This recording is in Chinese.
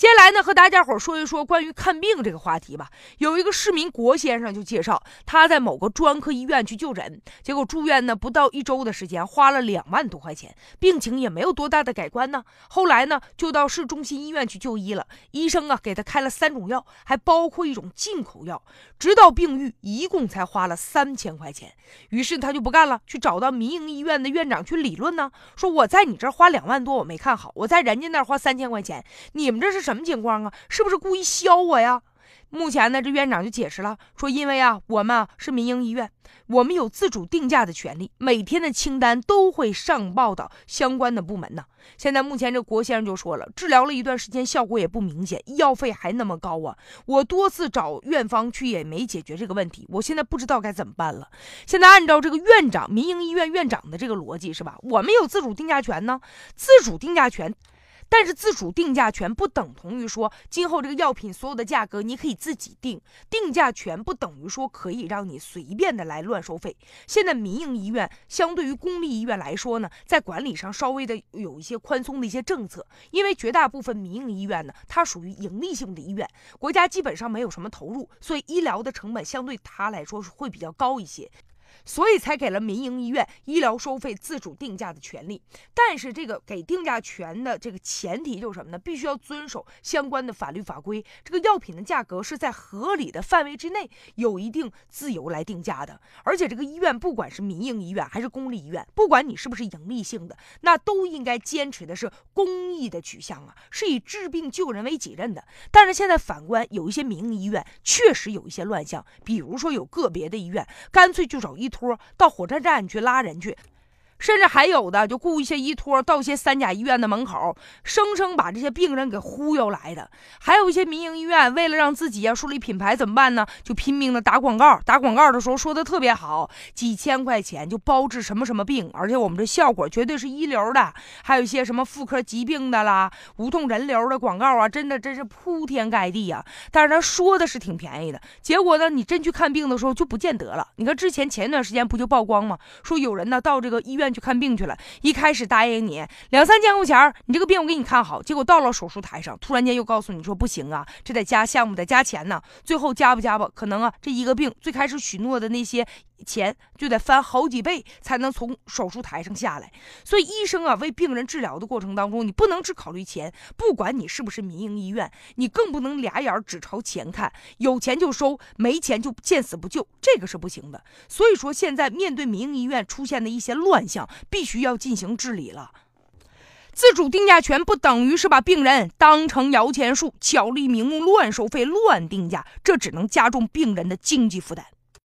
接下来呢，和大家伙说一说关于看病这个话题吧。有一个市民郭先生就介绍，他在某个专科医院去就诊，结果住院呢不到一周的时间，花了两万多块钱，病情也没有多大的改观呢。后来呢，就到市中心医院去就医了，医生啊给他开了三种药，还包括一种进口药，直到病愈，一共才花了三千块钱。于是他就不干了，去找到民营医院的院长去理论呢，说我在你这儿花两万多，我没看好，我在人家那儿花三千块钱，你们这是什什么情况啊？是不是故意削我呀？目前呢，这院长就解释了，说因为啊，我们啊是民营医院，我们有自主定价的权利，每天的清单都会上报到相关的部门呢。现在目前这郭先生就说了，治疗了一段时间，效果也不明显，医药费还那么高啊！我多次找院方去也没解决这个问题，我现在不知道该怎么办了。现在按照这个院长，民营医院院长的这个逻辑是吧？我们有自主定价权呢，自主定价权。但是自主定价权不等同于说今后这个药品所有的价格你可以自己定，定价权不等于说可以让你随便的来乱收费。现在民营医院相对于公立医院来说呢，在管理上稍微的有一些宽松的一些政策，因为绝大部分民营医院呢，它属于盈利性的医院，国家基本上没有什么投入，所以医疗的成本相对它来说是会比较高一些。所以才给了民营医院医疗收费自主定价的权利，但是这个给定价权的这个前提就是什么呢？必须要遵守相关的法律法规，这个药品的价格是在合理的范围之内，有一定自由来定价的。而且这个医院不管是民营医院还是公立医院，不管你是不是盈利性的，那都应该坚持的是公益的取向啊，是以治病救人为己任的。但是现在反观有一些民营医院确实有一些乱象，比如说有个别的医院干脆就找一。托到火车站去拉人去。甚至还有的就雇一些医托到一些三甲医院的门口，生生把这些病人给忽悠来的。还有一些民营医院为了让自己呀树立品牌，怎么办呢？就拼命的打广告。打广告的时候说的特别好，几千块钱就包治什么什么病，而且我们这效果绝对是一流的。还有一些什么妇科疾病的啦、无痛人流的广告啊，真的真是铺天盖地啊。但是他说的是挺便宜的，结果呢，你真去看病的时候就不见得了。你看之前前一段时间不就曝光吗？说有人呢到这个医院。去看病去了，一开始答应你两三千块钱，你这个病我给你看好，结果到了手术台上，突然间又告诉你说不行啊，这得加项目，得加钱呢。最后加不加吧？可能啊，这一个病最开始许诺的那些。钱就得翻好几倍才能从手术台上下来，所以医生啊，为病人治疗的过程当中，你不能只考虑钱。不管你是不是民营医院，你更不能俩眼只朝钱看，有钱就收，没钱就见死不救，这个是不行的。所以说，现在面对民营医院出现的一些乱象，必须要进行治理了。自主定价权不等于是把病人当成摇钱树，巧立名目乱收费、乱定价，这只能加重病人的经济负担。